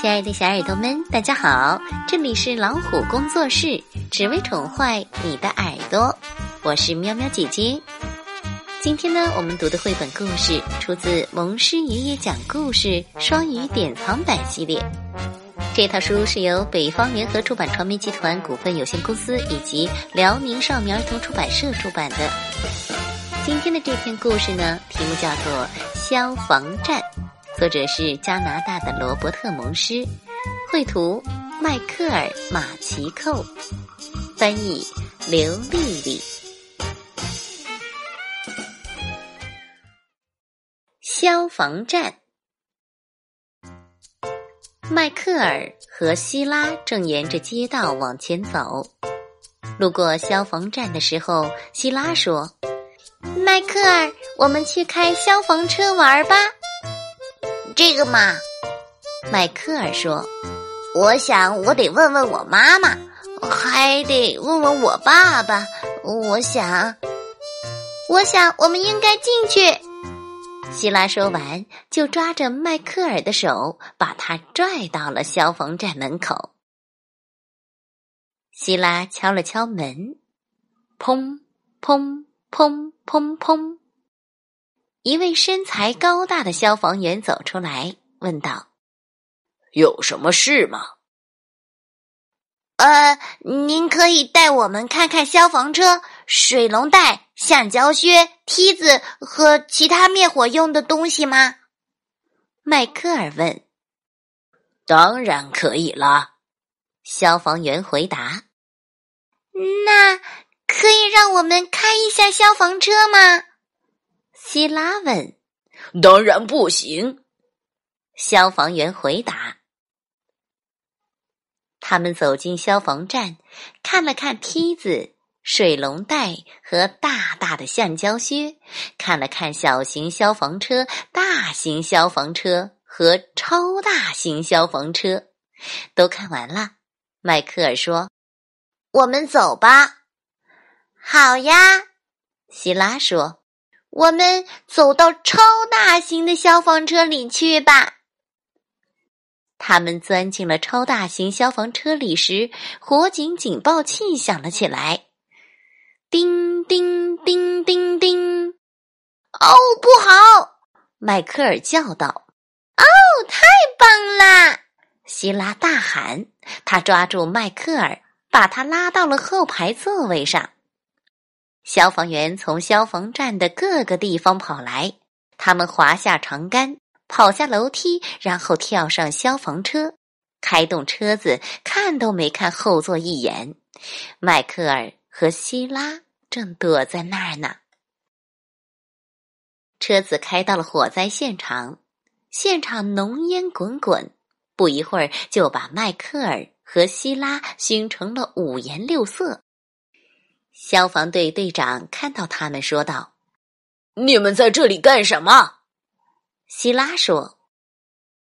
亲爱的小耳朵们，大家好！这里是老虎工作室，只为宠坏你的耳朵。我是喵喵姐姐。今天呢，我们读的绘本故事出自蒙师爷爷讲故事双语典藏版系列。这套书是由北方联合出版传媒集团股份有限公司以及辽宁少年儿童出版社出版的。今天的这篇故事呢，题目叫做《消防站》。作者是加拿大的罗伯特·蒙师，绘图迈克尔·马奇寇，翻译刘丽丽。消防站，迈克尔和希拉正沿着街道往前走，路过消防站的时候，希拉说：“迈克尔，我们去开消防车玩吧。”这个嘛，迈克尔说：“我想我得问问我妈妈，还得问问我爸爸。我想，我想我们应该进去。”希拉说完，就抓着迈克尔的手，把他拽到了消防站门口。希拉敲了敲门，砰砰砰砰砰。一位身材高大的消防员走出来，问道：“有什么事吗？”“呃，您可以带我们看看消防车、水龙带、橡胶靴、梯子和其他灭火用的东西吗？”迈克尔问。“当然可以了。”消防员回答。“那可以让我们开一下消防车吗？”希拉问：“当然不行。”消防员回答。他们走进消防站，看了看梯子、水龙带和大大的橡胶靴，看了看小型消防车、大型消防车和超大型消防车，都看完了。迈克尔说：“我们走吧。”“好呀。”希拉说。我们走到超大型的消防车里去吧。他们钻进了超大型消防车里时，火警警报器响了起来，叮叮叮叮叮！哦，不好！迈克尔叫道。哦，太棒啦！希拉大喊。他抓住迈克尔，把他拉到了后排座位上。消防员从消防站的各个地方跑来，他们滑下长杆，跑下楼梯，然后跳上消防车，开动车子，看都没看后座一眼。迈克尔和希拉正躲在那儿呢。车子开到了火灾现场，现场浓烟滚滚，不一会儿就把迈克尔和希拉熏成了五颜六色。消防队队长看到他们，说道：“你们在这里干什么？”希拉说：“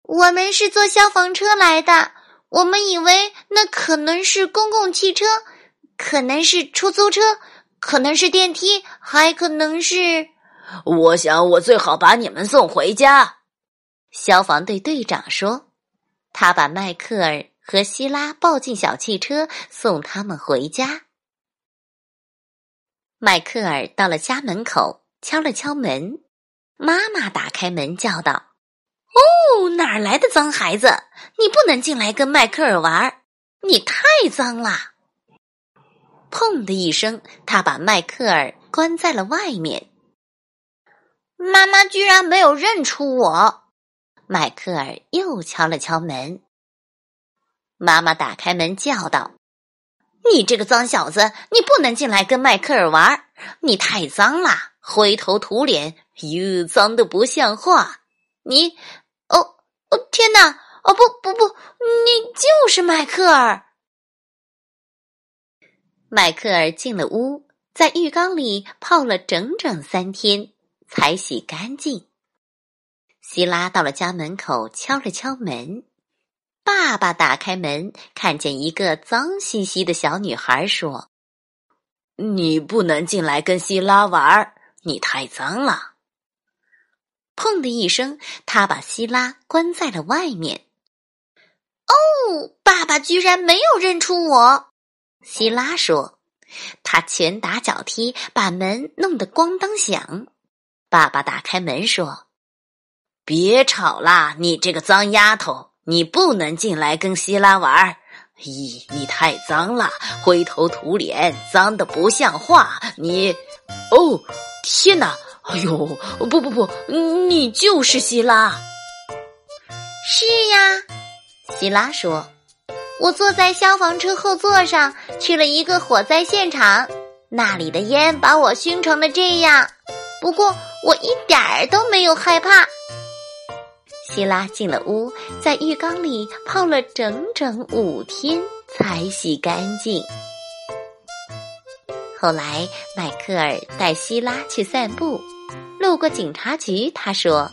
我们是坐消防车来的。我们以为那可能是公共汽车，可能是出租车，可能是电梯，还可能是……我想，我最好把你们送回家。”消防队队长说：“他把迈克尔和希拉抱进小汽车，送他们回家。”迈克尔到了家门口，敲了敲门。妈妈打开门，叫道：“哦，哪儿来的脏孩子？你不能进来跟迈克尔玩，你太脏了！”砰的一声，他把迈克尔关在了外面。妈妈居然没有认出我。迈克尔又敲了敲门。妈妈打开门，叫道。你这个脏小子，你不能进来跟迈克尔玩，你太脏了，灰头土脸，哟，脏的不像话。你，哦哦，天哪，哦不不不，你就是迈克尔。迈克尔进了屋，在浴缸里泡了整整三天，才洗干净。希拉到了家门口，敲了敲门。爸爸打开门，看见一个脏兮兮的小女孩，说：“你不能进来跟希拉玩，你太脏了。”砰的一声，他把希拉关在了外面。哦，爸爸居然没有认出我。希拉说：“他拳打脚踢，把门弄得咣当响。”爸爸打开门说：“别吵啦，你这个脏丫头，你不能进来跟希拉玩儿。咦，你太脏了，灰头土脸，脏的不像话。你，哦，天哪！哎呦，不不不，你就是希拉。”是呀，希拉说。我坐在消防车后座上，去了一个火灾现场，那里的烟把我熏成了这样。不过我一点儿都没有害怕。希拉进了屋，在浴缸里泡了整整五天才洗干净。后来，迈克尔带希拉去散步，路过警察局，他说。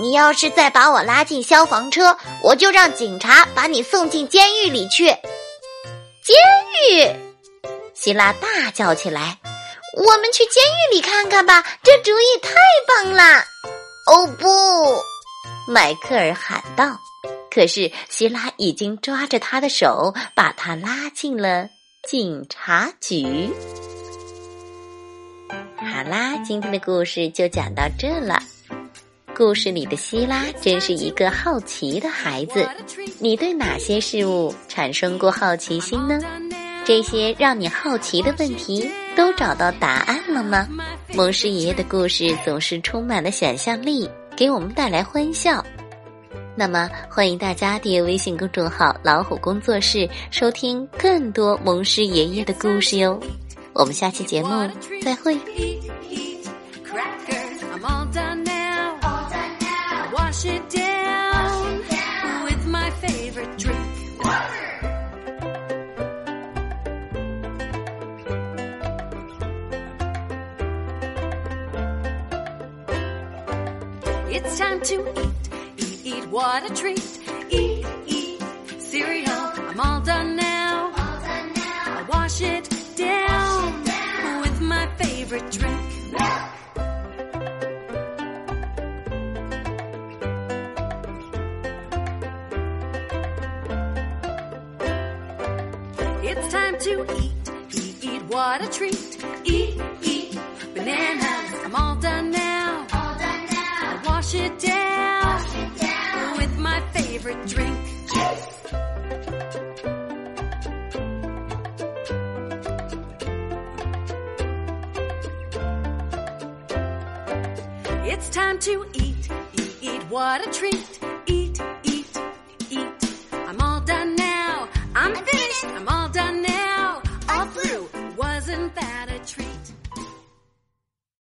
你要是再把我拉进消防车，我就让警察把你送进监狱里去。监狱！希拉大叫起来：“我们去监狱里看看吧，这主意太棒了！”哦不，迈克尔喊道。可是希拉已经抓着他的手，把他拉进了警察局。好啦，今天的故事就讲到这了。故事里的希拉真是一个好奇的孩子。你对哪些事物产生过好奇心呢？这些让你好奇的问题都找到答案了吗？蒙师爷爷的故事总是充满了想象力，给我们带来欢笑。那么，欢迎大家订阅微信公众号“老虎工作室”，收听更多蒙师爷爷的故事哟。我们下期节目再会。It's time to eat, eat, eat, what a treat. Eat, eat, cereal, I'm all done now. All done now. I wash it down, wash it down. with my favorite drink. Milk. It's time to eat, eat, eat, what a treat. Favorite drink. It's time to eat, eat, eat, what a treat. Eat, eat, eat, I'm all done now. I'm finished. I'm all done